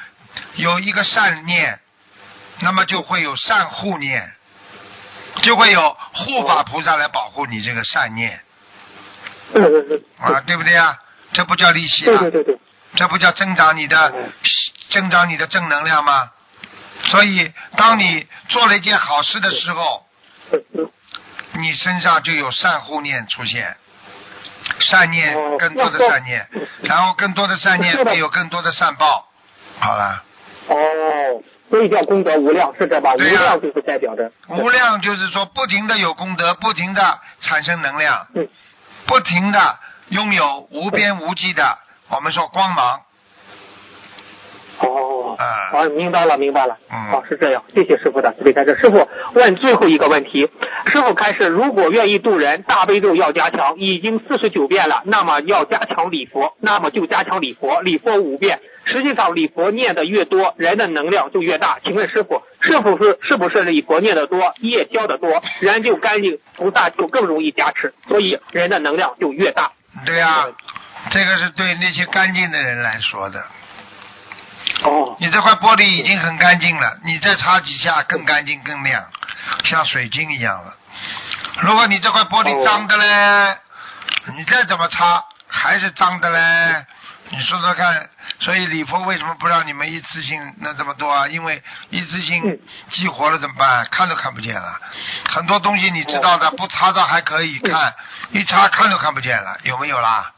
有一个善念，那么就会有善护念，就会有护法菩萨来保护你这个善念。嗯嗯嗯，啊，对不对啊？这不叫利息啊。对对，对对，这不叫增长你的嗯增长你的正能量吗？所以，当你做了一件好事的时候，你身上就有善护念出现，善念哦更多的善念，然后更多的善念会有更多的善报。好了，哦，所以叫功德无量，是这吧？无量就是代表着。无量就是说不停的有功德，不停的产生能量，嗯。不停的拥有无边无际的，我们说光芒。哦，啊，哦，明白了，明白了。嗯哦，是这样，谢谢师傅的慈悲开示。师傅问最后一个问题，师傅开示，如果愿意度人，大悲咒要加强，已经四十九遍了，那么要加强礼佛，那么就加强礼佛，礼佛五遍。实际上，礼佛念的越多，人的能量就越大。请问师傅，是不是是不是礼佛念的多，业消的多，人就干净，菩萨就更容易加持，所以人的能量就越大。对呀、这个是对那些干净的人来说的。哦，你这块玻璃已经很干净了，你再擦几下更干净更亮，像水晶一样了。如果你这块玻璃脏的嘞，你再怎么擦还是脏的嘞。你说说看，所以礼佛为什么不让你们一次性那这么多啊？因为一次性嗯激活了怎么办？看都看不见了。很多东西你知道的，不擦到还可以看，一擦看都看不见了，有没有啦？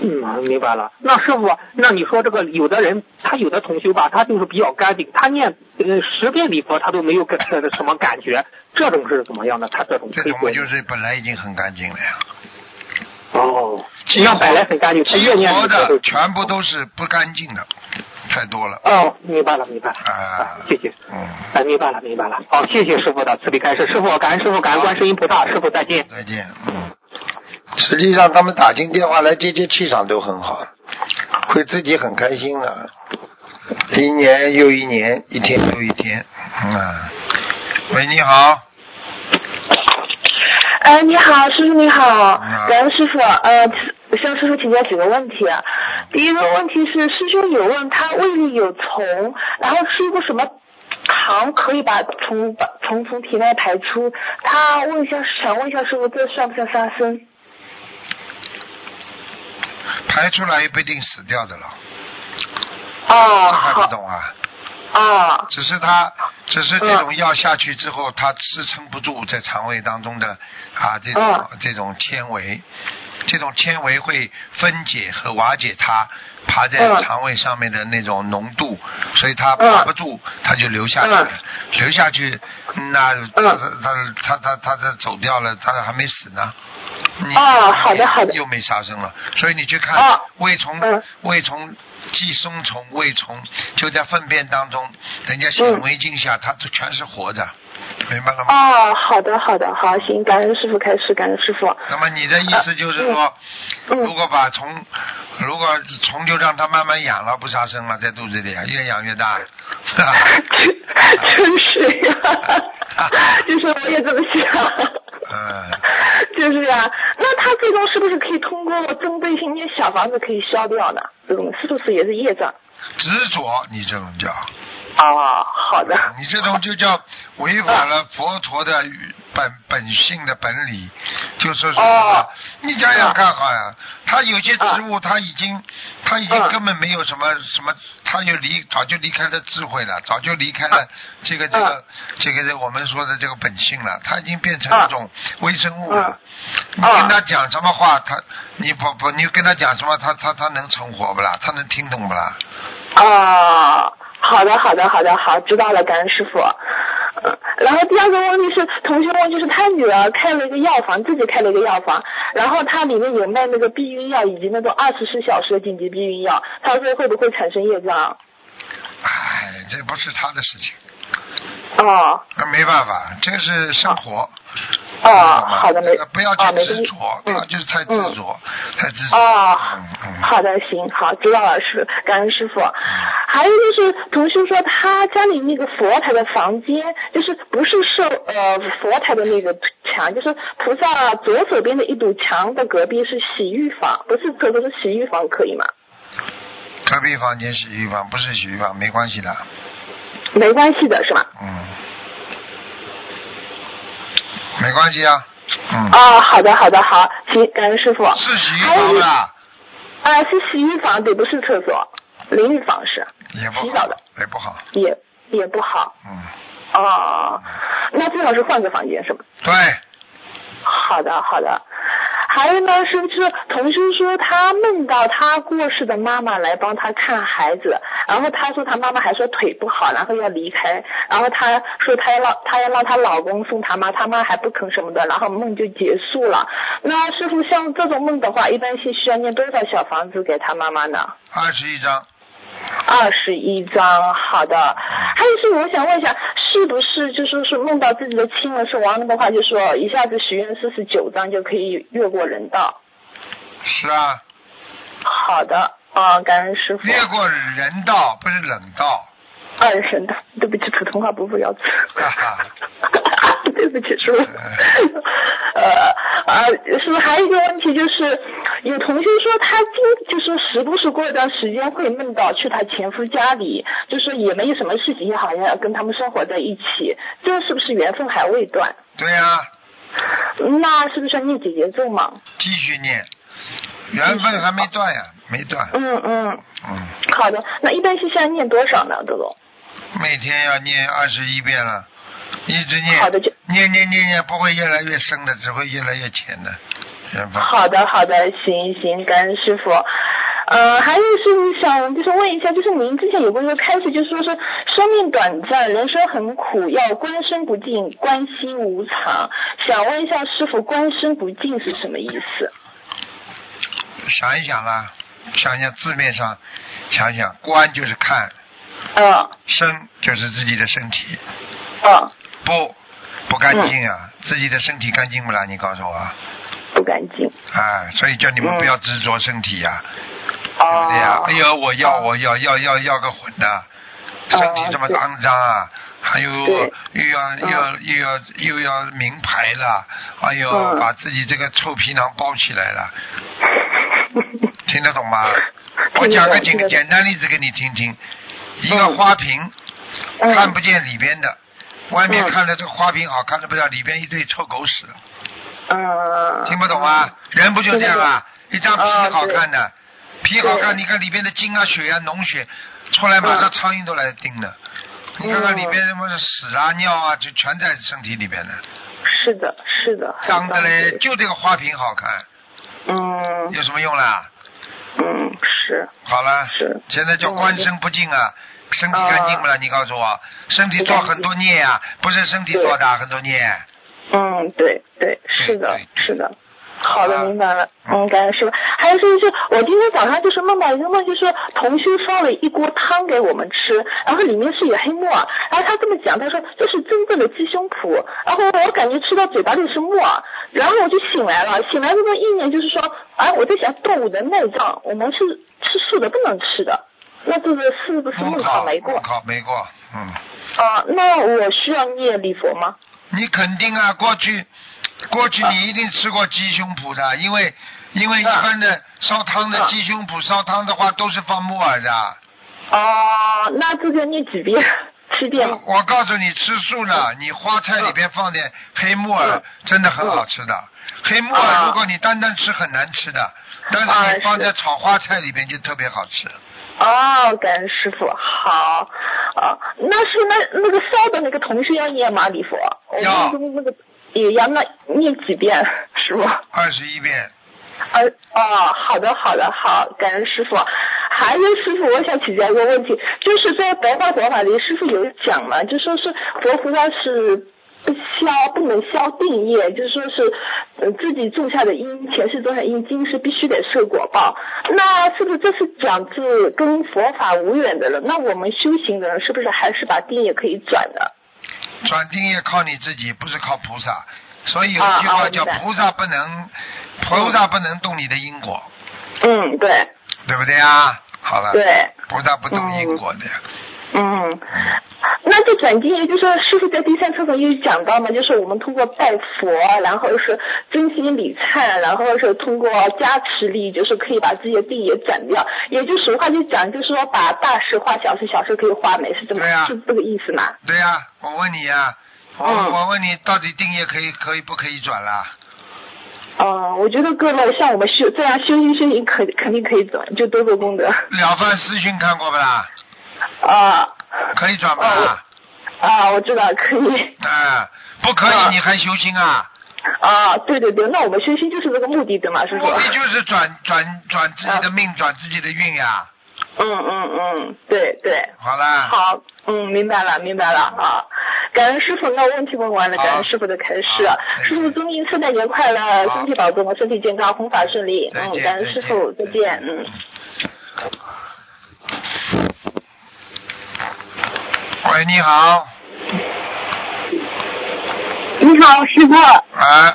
嗯，明白了。那师傅，那你说这个有的人，他有的同修吧，他就是比较干净，他念呃十遍礼佛他都没有感呃什么感觉，这种是怎么样的？他这种这种就是本来已经很干净了呀。哦，激那本来很干净，他激越念佛的全部都是不干净的，太多了。哦，明白了，明白了，啊谢谢。嗯，哎，明白了，明白了。好，谢谢师傅的慈悲开示。师傅，感恩师傅，感恩观世音菩萨。师傅再见。再见。嗯，实际上他们打进电话来接接气场都很好，会自己很开心的。一年又一年，一天又一天。啊，喂，你好。哎，你好，师傅你好你好，感恩师傅。呃，向师傅请教几个问题。啊第一个问题是，师兄有问他胃里有虫，然后吃一个什么糖可以把虫把虫从体内排出。他问一下，想问一下师傅，这算不算杀生？排出来也不一定死掉的了，哦，这还不，懂啊？哦，只是它，只是这种药下去之后，它支撑不住在肠胃当中的啊这种、嗯。这种纤维，这种纤维会分解和瓦解它爬在嗯肠胃上面的那种浓度，所以它嗯爬不住，它就流下去了，流下去，那嗯。他他他他他他走掉了，它还没死呢。你哦好的好的。又没杀生了，所以你去看哦。胃虫嗯，胃虫、寄生虫、胃虫就在粪便当中，人家显嗯。微镜下，它都全是活的，明白了吗？哦，好的好的，好，行，感恩师傅开始，感恩师傅。那么你的意思就是说，嗯如果把虫，如果虫就让它慢慢养了，不杀生了，在肚子里啊，越养越大，是吧？真是呀，就是我也这么想。嗯，就是呀、那他最终是不是可以通过针对性念小房子可以消掉呢？这种是不是也是业障？执着，你这种叫，哦，好的。你这种就叫违反了佛陀的本本性的本理，就说是、哦。你想想看好呀，他有些植物他已经他已经嗯。根本没有什么什么，他就离早就离开了智慧了，早就离开了这个这个这个我们说的这个本性了，他已经变成一种微生物了。你跟他讲什么话，他你不不你跟他讲什么，他他他能成活不啦？他能听懂不啦？哦，好的，好的，好的，好，知道了，感恩师傅。嗯，然后第二个问题是，同学问，就是他女儿开了一个药房，自己开了一个药房，然后它里面有卖那个避孕药以及那种二十四小时的紧急避孕药，他说会不会产生业障？哎，这不是他的事情。哦那没办法，这个是生活。哦，知道吗好的，没不要去执着，嗯他就是太执着，太执着。哦嗯嗯。好的，行，好，知道了，师，感恩师傅。还有就是，同事说他家里那个佛台的房间，就是不是受呃佛台的那个墙，就是菩萨左手边的一堵墙的隔壁是洗浴房，不是厕所是洗浴房，可以吗？隔壁房间洗浴房不是洗浴房，没关系的。没关系的是吧？嗯。没关系啊。嗯。哦，好的，好的，好，行，感恩师傅。是洗浴房的，啊，是洗浴房，对，不是厕所，淋浴房是，也不好洗澡的，也不好。也也不好。嗯。哦，那最好是换个房间是吧？对，好的，好的。还有呢，是不是同修说他梦到他过世的妈妈来帮他看孩子，然后他说他妈妈还说腿不好，然后要离开，然后他说他要让他要让他老公送他妈，他妈还不肯什么的，然后梦就结束了。那师傅像这种梦的话，一般是需要念多少小房子给他妈妈呢？二十一张。二十一张，好的。还有是我想问一下，是不是就说是梦到自己的亲人是亡灵的话，就说一下子许愿四十九张就可以越过人道？是啊，好的，啊，感恩师傅。越过人道不是冷道。二神道，对不起，普通话不会要词。对不起，师傅。呃啊，是不是还有一个问题就是，有同学说他经就是时不时过一段时间会梦到去他前夫家里，就是也没有什么事情，好像要跟他们生活在一起，这是不是缘分还未断？对呀。那是不是要念姐姐咒嘛？继续念，缘分还没断呀，没断。嗯嗯。嗯。好的，那一般是现在念多少呢，德总？每天要念二十一遍了，一直念，好的就念念念念，不会越来越深的，只会越来越浅的。好的好的，行行，感恩师傅。呃，还有是想就是问一下，就是您之前有过一个开始，就是说是生命短暂，人生很苦，要观身不净，观心无常。想问一下师傅，观身不净是什么意思？想一想啦，想想字面上，想想观就是看。嗯，身就是自己的身体。嗯。不，不干净啊！自己的身体干净不啦？你告诉我。不干净。哎，所以叫你们不要执着身体呀。哦。对呀，哎呦，我要，我要，要要要个魂呐！身体这么肮脏啊！还有又要又要又要又要名牌了！哎呦，把自己这个臭皮囊包起来了。听得懂吗？我讲个简简单例子给你听听。一个花瓶，看不见里边的，外面看着这个花瓶好看的不得了，里边一堆臭狗屎。嗯。听不懂啊？人不就这样啊？一张皮好看的，皮好看，你看里边的筋啊、血啊、脓血出来，马上苍蝇都来叮了。你看看里边什么屎啊、尿啊，就全在身体里边的。是的，是的。脏的嘞，就这个花瓶好看。嗯。有什么用啦？嗯，是。好了。是。现在叫观身不净啊，身体干净不了？你告诉我，身体做很多孽啊，不是身体做的很多孽。嗯，对对，是的，是的。好的，明白了。嗯，感谢师傅。还有就是，我今天早上就是梦到一个梦，就是同修烧了一锅汤给我们吃，然后里面是有黑木耳，然后他这么讲，他说这是真正的鸡胸脯，然后我感觉吃到嘴巴里是木耳，然后我就醒来了，醒来这个意念就是说，哎，我在想动物的内脏，我们是吃素的，不能吃的，那这个是不是梦考没过？考没过，嗯。啊，那我需要念礼佛吗？你肯定啊，过去。过去你一定吃过鸡胸脯的，因为因为一般的烧汤的鸡胸脯烧汤的话都是放木耳的。哦，那这个你几遍？七遍。我告诉你，吃素呢，你花菜里边放点黑木耳，真的很好吃的。黑木耳如果你单单吃很难吃的，但是你放在炒花菜里边就特别好吃。哦，感恩师傅，好啊，那是那那个烧的那个同学要念吗？礼佛？要。那个。也要那念几遍，师傅？二十一遍。呃哦，好的好的好，感恩师傅。还有师傅，我想请教一个问题，就是在白话佛法里，师傅有讲嘛，就说是佛菩萨是不消不能消定业，就是说是呃自己种下的因，前世种下因，今世必须得受果报。那是不是这是讲是跟佛法无缘的了？那我们修行的人是不是还是把定业可以转的？转定业靠你自己，不是靠菩萨。所以有一句话叫菩萨不能，菩萨不能动你的因果。嗯，对。对不对啊？好了。对。菩萨不动因果的。嗯。那这转经，也就是说，师傅在第三册上又讲到嘛，就是我们通过拜佛，然后是真心礼忏，然后是通过加持力，就是可以把自己的地也转掉。也就俗话就讲，就是说把大事化小事，小事可以化没，是这么是这个意思吗？对呀，我问你呀，我我问你，到底定业可以可以不可以转啦？嗯，我觉得各位像我们修这样修行修行，肯肯定可以转，就多做功德。了凡四训看过不啦？啊。可以转吗？啊，我知道可以。啊，不可以你还修心啊？啊，对对对，那我们修心就是这个目的的嘛，是说。目的就是转转转自己的命，转自己的运呀。嗯嗯嗯，对对。好啦。好，嗯，明白了明白了啊！感恩师傅，那问题问完了，感恩师傅的开示。师傅祝您圣诞节快乐，身体保重，身体健康，弘法顺利。嗯，感恩师傅，再见，嗯。喂，你好，你好，师傅。哎，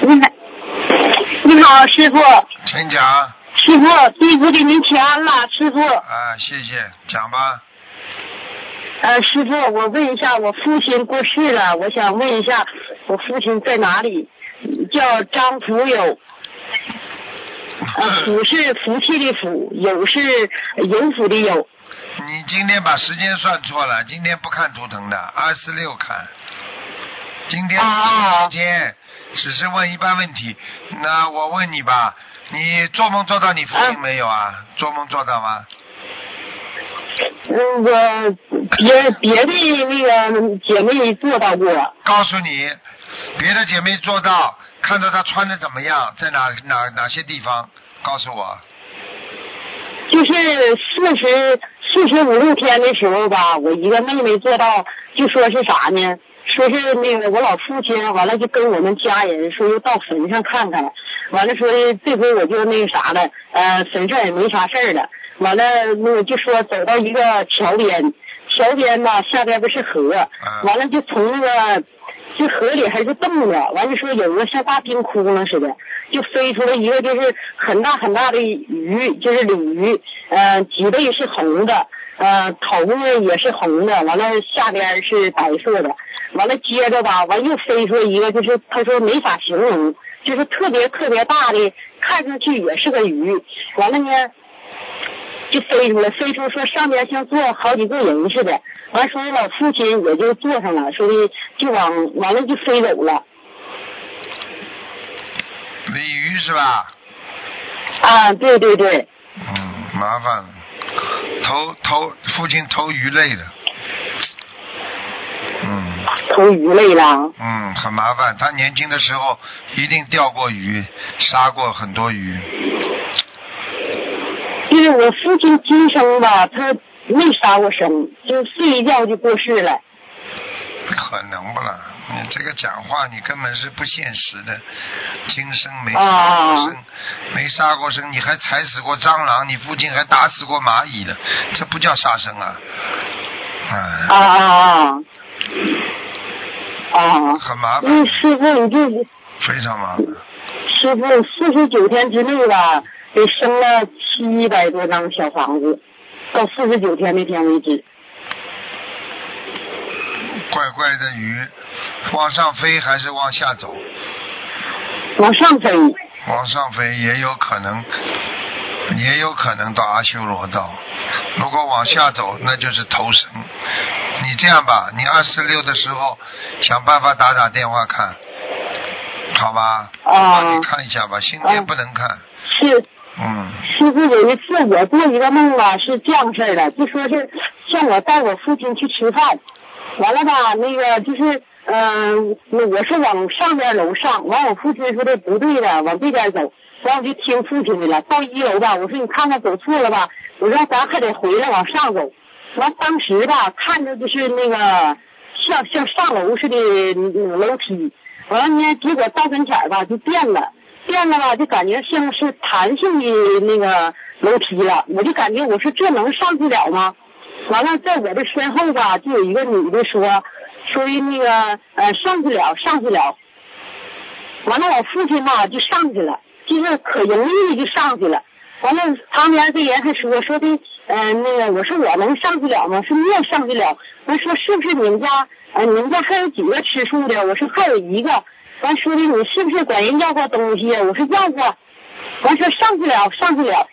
你好，你好，师傅。请讲。师傅，弟子给您请安了，师傅。啊，谢谢，讲吧。呃，师傅，我问一下，我父亲过世了，我想问一下，我父亲在哪里？叫张福友。呃，福是福气的福，友是有福的友。你今天把时间算错了，今天不看图腾的，二四六看。今天啊今天只是问一般问题。那我问你吧，你做梦做到你父亲没有啊？做梦做到吗？嗯，我别别的那个姐妹做到过。告诉你，别的姐妹做到，看到她穿的怎么样，在哪哪哪些地方，告诉我。就是四十四十五六天的时候吧，我一个妹妹做到，就说是啥呢？说是那个我老父亲完了就跟我们家人说要到坟上看看，完了说的这回我就那个啥了，呃，坟上也没啥事儿了，完了那个就说走到一个桥边，桥边吧下边不是河，完了就从那个这河里还是冻的，完了说有个像大冰窟窿似的，就飞出来一个就是很大很大的鱼，就是鲤鱼，呃，脊背是红的，呃，头呢也是红的，完了下边是白色的，完了接着吧，完又飞出来一个，就是他说没法形容，就是特别特别大的，看上去也是个鱼，完了呢。就飞出来，飞出说上边像坐好几个人似的，完说老父亲也就坐上了，说的就往完了就飞走了。鲤鱼是吧？啊，对对对，嗯，麻烦了，投投父亲投鱼类的，嗯投鱼类啦。嗯，很麻烦。他年轻的时候一定钓过鱼，杀过很多鱼。就是我父亲今生吧，他没杀过生，就睡一觉就过世了。可能不啦？你这个讲话你根本是不现实的。今生没啊杀过生，没杀过生，你还踩死过蟑螂，你父亲还打死过蚂蚁呢，这不叫杀生啊！啊啊，啊啊！啊，很麻烦，那师傅你就非常麻烦。师傅四十九天之内吧，给生了七百多张小房子，到四十九天那天为止。怪怪的鱼，往上飞还是往下走？往上飞。往上飞也有可能，也有可能到阿修罗道。如果往下走，那就是投生。你这样吧，你二四六的时候想办法打打电话看，好吧？啊帮你看一下吧，今天不能看。是嗯，师傅有一次我做一个梦吧，是这样式儿的，就说是像我带我父亲去吃饭，完了吧，那个就是嗯、呃我是往上边楼上，完我父亲说的不对的，往这边走，完我就听父亲的了。到一楼吧，我说你看看走错了吧，我说咱还得回来往上走。完当时吧，看着就是那个像像上楼似的楼梯，完了呢，结果到跟前吧就变了。变了吧，就感觉像是弹性的那个楼梯了，我就感觉我说这能上去了吗？完了，在我的身后吧，就有一个女的说，说的那个呃上去了，上去了。完了，我父亲吧就上去了，就是可容易的就上去了。完了，旁边这人还说说的，呃那个我说我能上去了吗？说你也上去了。完说是不是你们家呃你们家还有几个吃素的？我说还有一个。完说的你是不是管人要过东西？我说要过。完说上去了，上去了。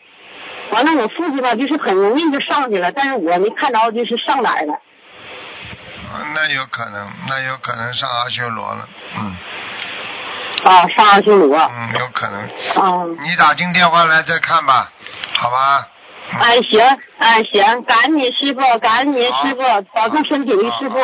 完了，我父亲吧就是很容易就上去了，但是我没看着就是上哪儿了。啊那有可能，那有可能上阿修罗了。嗯啊，上阿修罗。嗯，有可能。啊。你打进电话来再看吧，好吧？哎，行，哎行，感恩你师傅，感恩你师傅，保重身体，师傅。